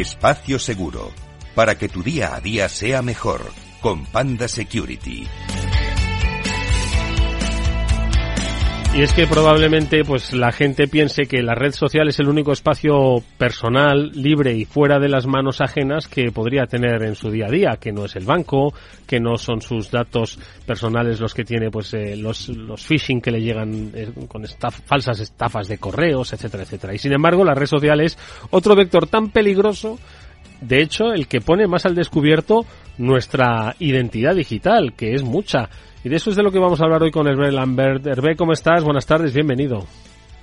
Espacio Seguro, para que tu día a día sea mejor, con Panda Security. Y es que probablemente pues la gente piense que la red social es el único espacio personal, libre y fuera de las manos ajenas que podría tener en su día a día, que no es el banco, que no son sus datos personales los que tiene pues eh, los, los phishing que le llegan eh, con falsas estafas de correos, etcétera, etcétera. Y sin embargo, la red social es otro vector tan peligroso de hecho, el que pone más al descubierto nuestra identidad digital, que es mucha. Y de eso es de lo que vamos a hablar hoy con Hervé Lambert. Hervé, ¿cómo estás? Buenas tardes, bienvenido.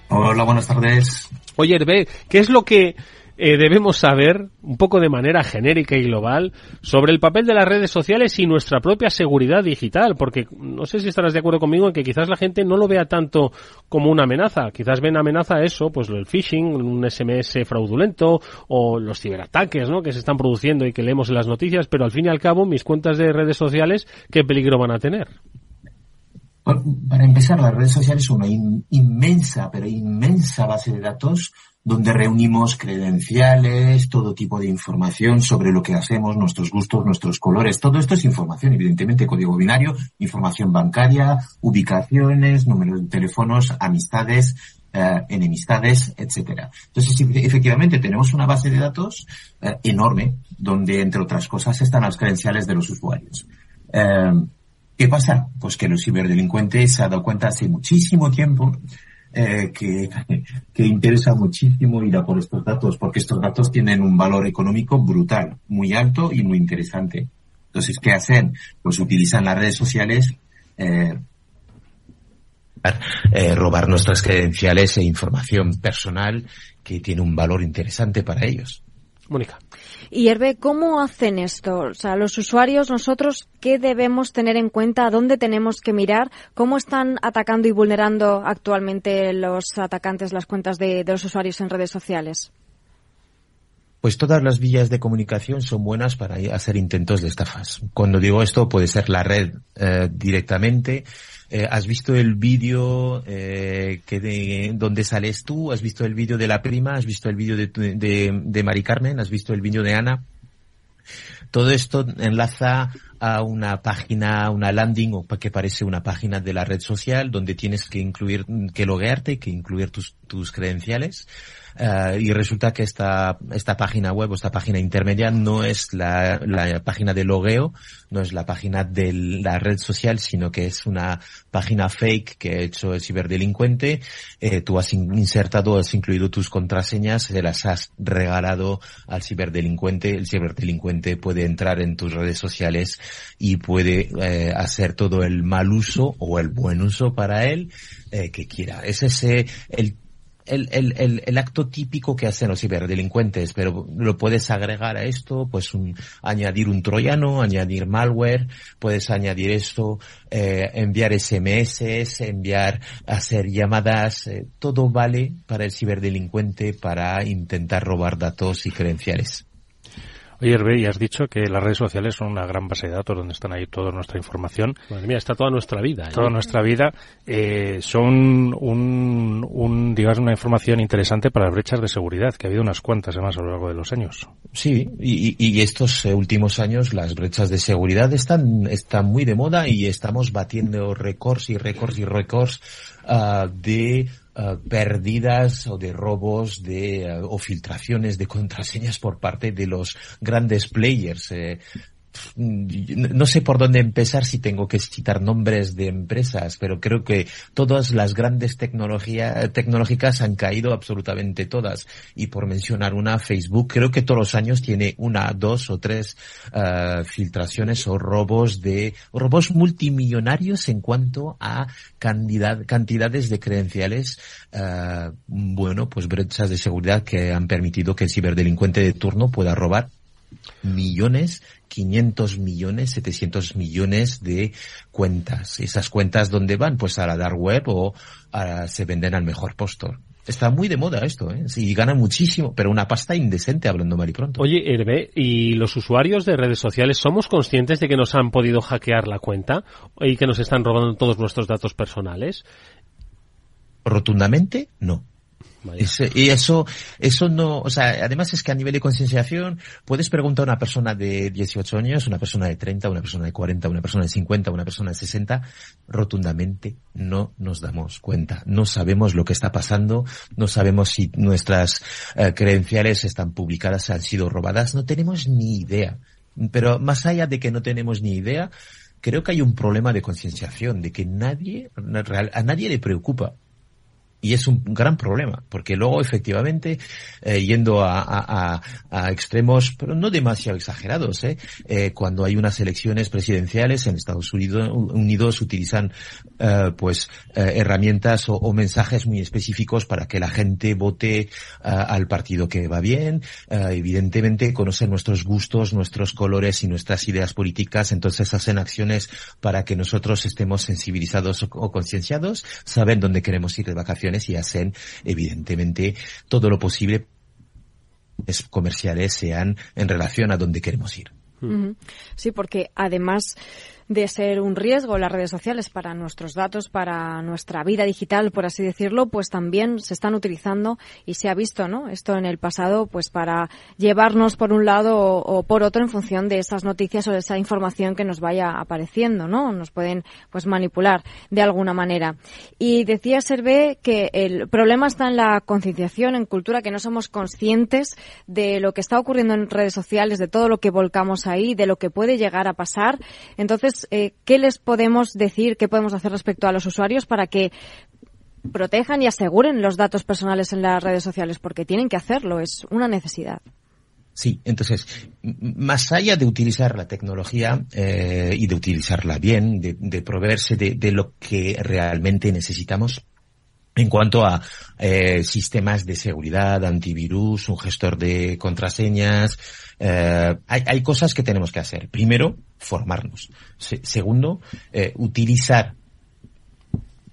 Hola, buenas tardes. Oye, Hervé, ¿qué es lo que eh, debemos saber, un poco de manera genérica y global, sobre el papel de las redes sociales y nuestra propia seguridad digital, porque no sé si estarás de acuerdo conmigo en que quizás la gente no lo vea tanto como una amenaza, quizás ven amenaza eso, pues el phishing, un SMS fraudulento o los ciberataques, ¿no? que se están produciendo y que leemos en las noticias, pero al fin y al cabo mis cuentas de redes sociales, ¿qué peligro van a tener? para empezar, las redes sociales son una inmensa, pero inmensa base de datos donde reunimos credenciales, todo tipo de información sobre lo que hacemos, nuestros gustos, nuestros colores. Todo esto es información, evidentemente, código binario, información bancaria, ubicaciones, números de teléfonos, amistades, eh, enemistades, etcétera. Entonces, efectivamente, tenemos una base de datos eh, enorme, donde, entre otras cosas, están las credenciales de los usuarios. Eh, ¿Qué pasa? Pues que los ciberdelincuentes se han dado cuenta hace muchísimo tiempo eh, que, que interesa muchísimo ir a por estos datos, porque estos datos tienen un valor económico brutal, muy alto y muy interesante. Entonces, ¿qué hacen? Pues utilizan las redes sociales eh, eh, robar nuestras credenciales e información personal que tiene un valor interesante para ellos. Mónica. Y Hervé, ¿cómo hacen esto? O sea, los usuarios, nosotros, ¿qué debemos tener en cuenta? ¿Dónde tenemos que mirar? ¿Cómo están atacando y vulnerando actualmente los atacantes las cuentas de, los usuarios en redes sociales? Pues todas las vías de comunicación son buenas para hacer intentos de estafas. Cuando digo esto, puede ser la red eh, directamente, eh, ¿Has visto el vídeo eh, que de donde sales tú? ¿Has visto el vídeo de la prima? ¿Has visto el vídeo de, de, de Mari Carmen? ¿Has visto el vídeo de Ana? Todo esto enlaza a una página, una landing o que parece una página de la red social donde tienes que incluir, que loguearte, que incluir tus, tus credenciales. Uh, y resulta que esta, esta página web o esta página intermedia no es la, la página de logueo, no es la página de la red social, sino que es una página fake que ha hecho el ciberdelincuente. Eh, tú has insertado, has incluido tus contraseñas, se las has regalado al ciberdelincuente. El ciberdelincuente puede entrar en tus redes sociales y puede eh, hacer todo el mal uso o el buen uso para él eh, que quiera. Es ese el el, el, el, acto típico que hacen los ciberdelincuentes, pero lo puedes agregar a esto, pues un, añadir un troyano, añadir malware, puedes añadir esto, eh, enviar SMS, enviar, hacer llamadas, eh, todo vale para el ciberdelincuente para intentar robar datos y credenciales. Oye, Hervé, y has dicho que las redes sociales son una gran base de datos donde están ahí toda nuestra información. Madre mía, está toda nuestra vida. ¿eh? Toda nuestra vida. Eh, son un, un, digamos, una información interesante para las brechas de seguridad, que ha habido unas cuantas además a lo largo de los años. Sí, y, y estos últimos años las brechas de seguridad están, están muy de moda y estamos batiendo récords y récords y récords uh, de Uh, pérdidas o de robos de uh, o filtraciones de contraseñas por parte de los grandes players. Eh, no sé por dónde empezar si tengo que citar nombres de empresas, pero creo que todas las grandes tecnología, tecnológicas han caído absolutamente todas. Y por mencionar una, Facebook creo que todos los años tiene una, dos o tres uh, filtraciones o robos de, robos multimillonarios en cuanto a cantidad, cantidades de credenciales, uh, bueno, pues brechas de seguridad que han permitido que el ciberdelincuente de turno pueda robar millones, 500 millones, 700 millones de cuentas. Esas cuentas dónde van? Pues a la dark web o se venden al mejor postor. Está muy de moda esto, ¿eh? Sí, ganan muchísimo, pero una pasta indecente hablando mal y pronto. Oye, Hervé, ¿y los usuarios de redes sociales somos conscientes de que nos han podido hackear la cuenta y que nos están robando todos nuestros datos personales? Rotundamente, no. Y eso, eso no, o sea, además es que a nivel de concienciación puedes preguntar a una persona de 18 años, una persona de 30, una persona de 40, una persona de 50, una persona de 60, rotundamente no nos damos cuenta. No sabemos lo que está pasando, no sabemos si nuestras eh, credenciales están publicadas, han sido robadas, no tenemos ni idea. Pero más allá de que no tenemos ni idea, creo que hay un problema de concienciación, de que nadie, a nadie le preocupa y es un gran problema, porque luego efectivamente, eh, yendo a, extremos, pero no demasiado exagerados, ¿eh? ¿eh? cuando hay unas elecciones presidenciales en Estados Unidos, utilizan pues herramientas o, mensajes muy específicos para que la gente vote al partido que va bien. evidentemente conocen nuestros gustos, nuestros colores y nuestras ideas políticas, entonces hacen acciones para que nosotros estemos sensibilizados o, o concienciados, saben dónde queremos ir de vacaciones y hacen evidentemente todo lo posible comerciales sean en relación a donde queremos ir. Sí, porque además de ser un riesgo las redes sociales para nuestros datos, para nuestra vida digital, por así decirlo, pues también se están utilizando y se ha visto, ¿no? Esto en el pasado, pues para llevarnos por un lado o, por otro en función de esas noticias o de esa información que nos vaya apareciendo, ¿no? Nos pueden, pues manipular de alguna manera. Y decía Servé que el problema está en la concienciación, en cultura, que no somos conscientes de lo que está ocurriendo en redes sociales, de todo lo que volcamos ahí, de lo que puede llegar a pasar. Entonces, eh, ¿qué les podemos decir, qué podemos hacer respecto a los usuarios para que protejan y aseguren los datos personales en las redes sociales? Porque tienen que hacerlo, es una necesidad. Sí, entonces, más allá de utilizar la tecnología eh, y de utilizarla bien, de, proveerse de, lo que realmente necesitamos, en cuanto a eh, sistemas de seguridad, antivirus, un gestor de contraseñas, eh, hay, cosas que tenemos que hacer. Primero, formarnos. segundo, eh, utilizar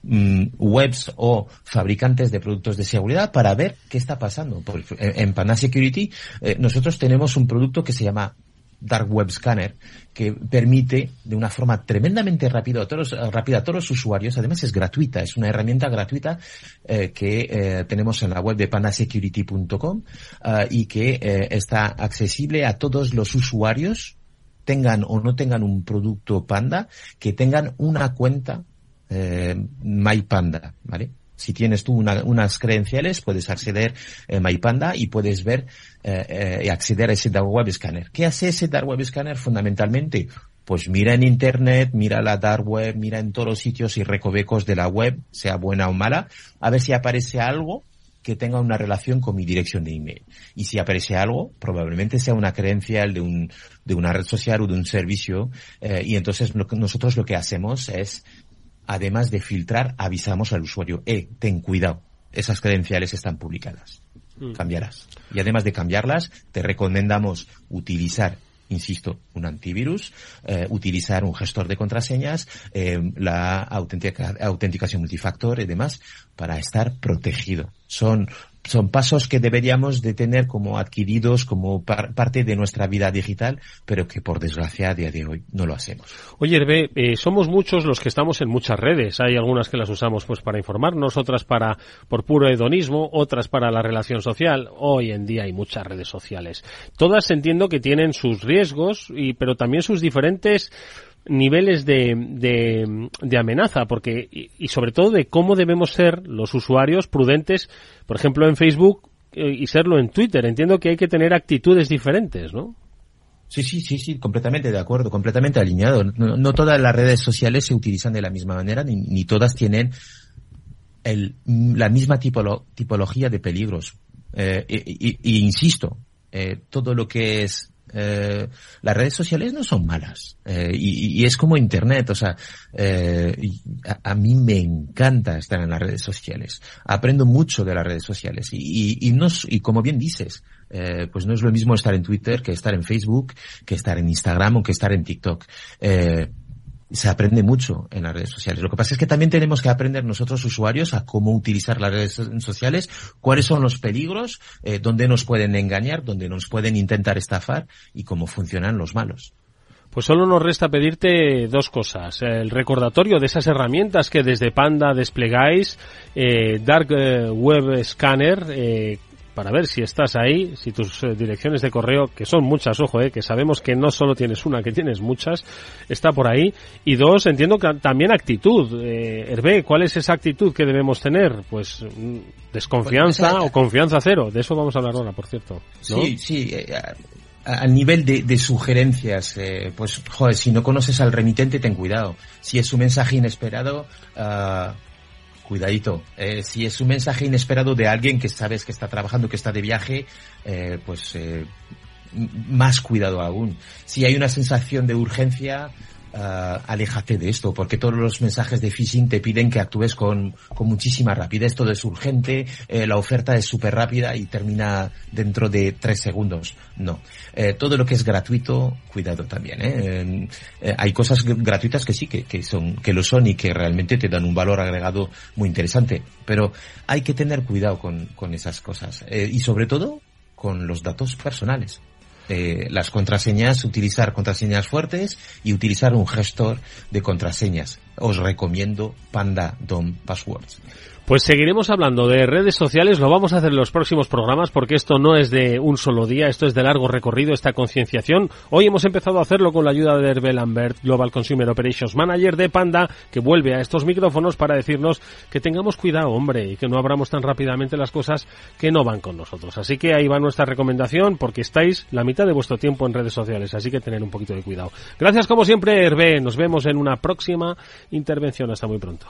mm, webs o fabricantes de productos de seguridad para ver qué está pasando. en, Pana Security nosotros tenemos un producto que se llama Dark Web Scanner, que permite de una forma tremendamente rápida a todos, rápida a todos los usuarios, además es gratuita, es una herramienta gratuita eh, que eh, tenemos en la web de panasecurity.com eh, y que eh, está accesible a todos los usuarios, tengan o no tengan un producto Panda, que tengan una cuenta eh, MyPanda, ¿vale? Si tienes tú unas credenciales, puedes acceder a MyPanda y puedes ver eh, eh, acceder a ese Dark Web Scanner. ¿Qué hace ese Dark Web Scanner fundamentalmente? Pues mira en Internet, mira la Dark Web, mira en todos los sitios y recovecos de la web, sea buena o mala, a ver si aparece algo que tenga una relación con mi dirección de email. Y si aparece algo, probablemente sea una credencial de, un, de una red social o de un servicio. Eh, y entonces nosotros lo que hacemos es además de filtrar, avisamos al usuario, eh, ten cuidado, esas credenciales están publicadas. Mm. Cambiarás. Y además de cambiarlas, te recomendamos utilizar insisto, un antivirus, eh, utilizar un gestor de contraseñas, eh, la autenticación multifactor y demás para estar protegido. Son son pasos que deberíamos de tener como adquiridos, como parte de nuestra vida digital, pero que por desgracia a día de hoy no lo hacemos. Oye, Hervé, eh, somos muchos los que estamos en muchas redes. Hay algunas que las usamos pues para informarnos, otras para por puro hedonismo, otras para la relación social. Hoy en día hay muchas redes sociales. Todas entiendo que tienen sus riesgos, y, pero también sus diferentes niveles de, de, amenaza, porque y, sobre todo de cómo debemos ser los usuarios prudentes, por ejemplo en Facebook eh, y serlo en Twitter. Entiendo que hay que tener actitudes diferentes, ¿no? Sí, sí, sí, sí, completamente de acuerdo, completamente alineado. No, todas las redes sociales se utilizan de la misma manera, ni, ni todas tienen el, la misma tipolo, tipología de peligros. Eh, y, insisto, eh, todo lo que es eh, las redes sociales no son malas eh, y, y, es como internet o sea eh, a, a, mí me encanta estar en las redes sociales aprendo mucho de las redes sociales y, y, no, y como bien dices eh, pues no es lo mismo estar en Twitter que estar en Facebook que estar en Instagram o que estar en TikTok eh, se aprende mucho en las redes sociales. Lo que pasa es que también tenemos que aprender nosotros usuarios a cómo utilizar las redes sociales, cuáles son los peligros, eh, dónde nos pueden engañar, dónde nos pueden intentar estafar y cómo funcionan los malos. Pues solo nos resta pedirte dos cosas. El recordatorio de esas herramientas que desde Panda desplegáis, eh, Dark eh, Web Scanner, eh, para ver si estás ahí, si tus eh, direcciones de correo, que son muchas, ojo, eh, que sabemos que no solo tienes una, que tienes muchas, está por ahí. Y dos, entiendo que también actitud. Eh, Hervé, ¿cuál es esa actitud que debemos tener? Pues mm, desconfianza o confianza cero. De eso vamos a hablar ahora, por cierto. Sí, sí. Eh, a nivel de, de sugerencias, eh, pues, joder, si no conoces al remitente, ten cuidado. Si es un mensaje inesperado, uh, cuidadito. Eh, si es un mensaje inesperado de alguien que sabes que está trabajando, que está de viaje, eh, pues eh, más cuidado aún. Si hay una sensación de urgencia, uh, aléjate de esto, porque todos los mensajes de phishing te piden que actúes con, con muchísima rapidez, todo es urgente, eh, la oferta es súper rápida y termina dentro de tres segundos. No. Eh, todo lo que es gratuito, cuidado también. hay cosas gratuitas que sí, que, que, son, que lo son y que realmente te dan un valor agregado muy interesante, pero hay que tener cuidado con, con esas cosas. Y sobre todo, con los datos personales eh, las contraseñas, utilizar contraseñas fuertes y utilizar un gestor de contraseñas. Os recomiendo Panda DOM Passwords. Pues seguiremos hablando de redes sociales, lo vamos a hacer en los próximos programas porque esto no es de un solo día, esto es de largo recorrido, esta concienciación. Hoy hemos empezado a hacerlo con la ayuda de Hervé Lambert, Global Consumer Operations Manager de Panda, que vuelve a estos micrófonos para decirnos que tengamos cuidado, hombre, y que no abramos tan rápidamente las cosas que no van con nosotros. Así que ahí va nuestra recomendación porque estáis la mitad de vuestro tiempo en redes sociales, así que tener un poquito de cuidado. Gracias como siempre, Hervé, nos vemos en una próxima intervención. Hasta muy pronto.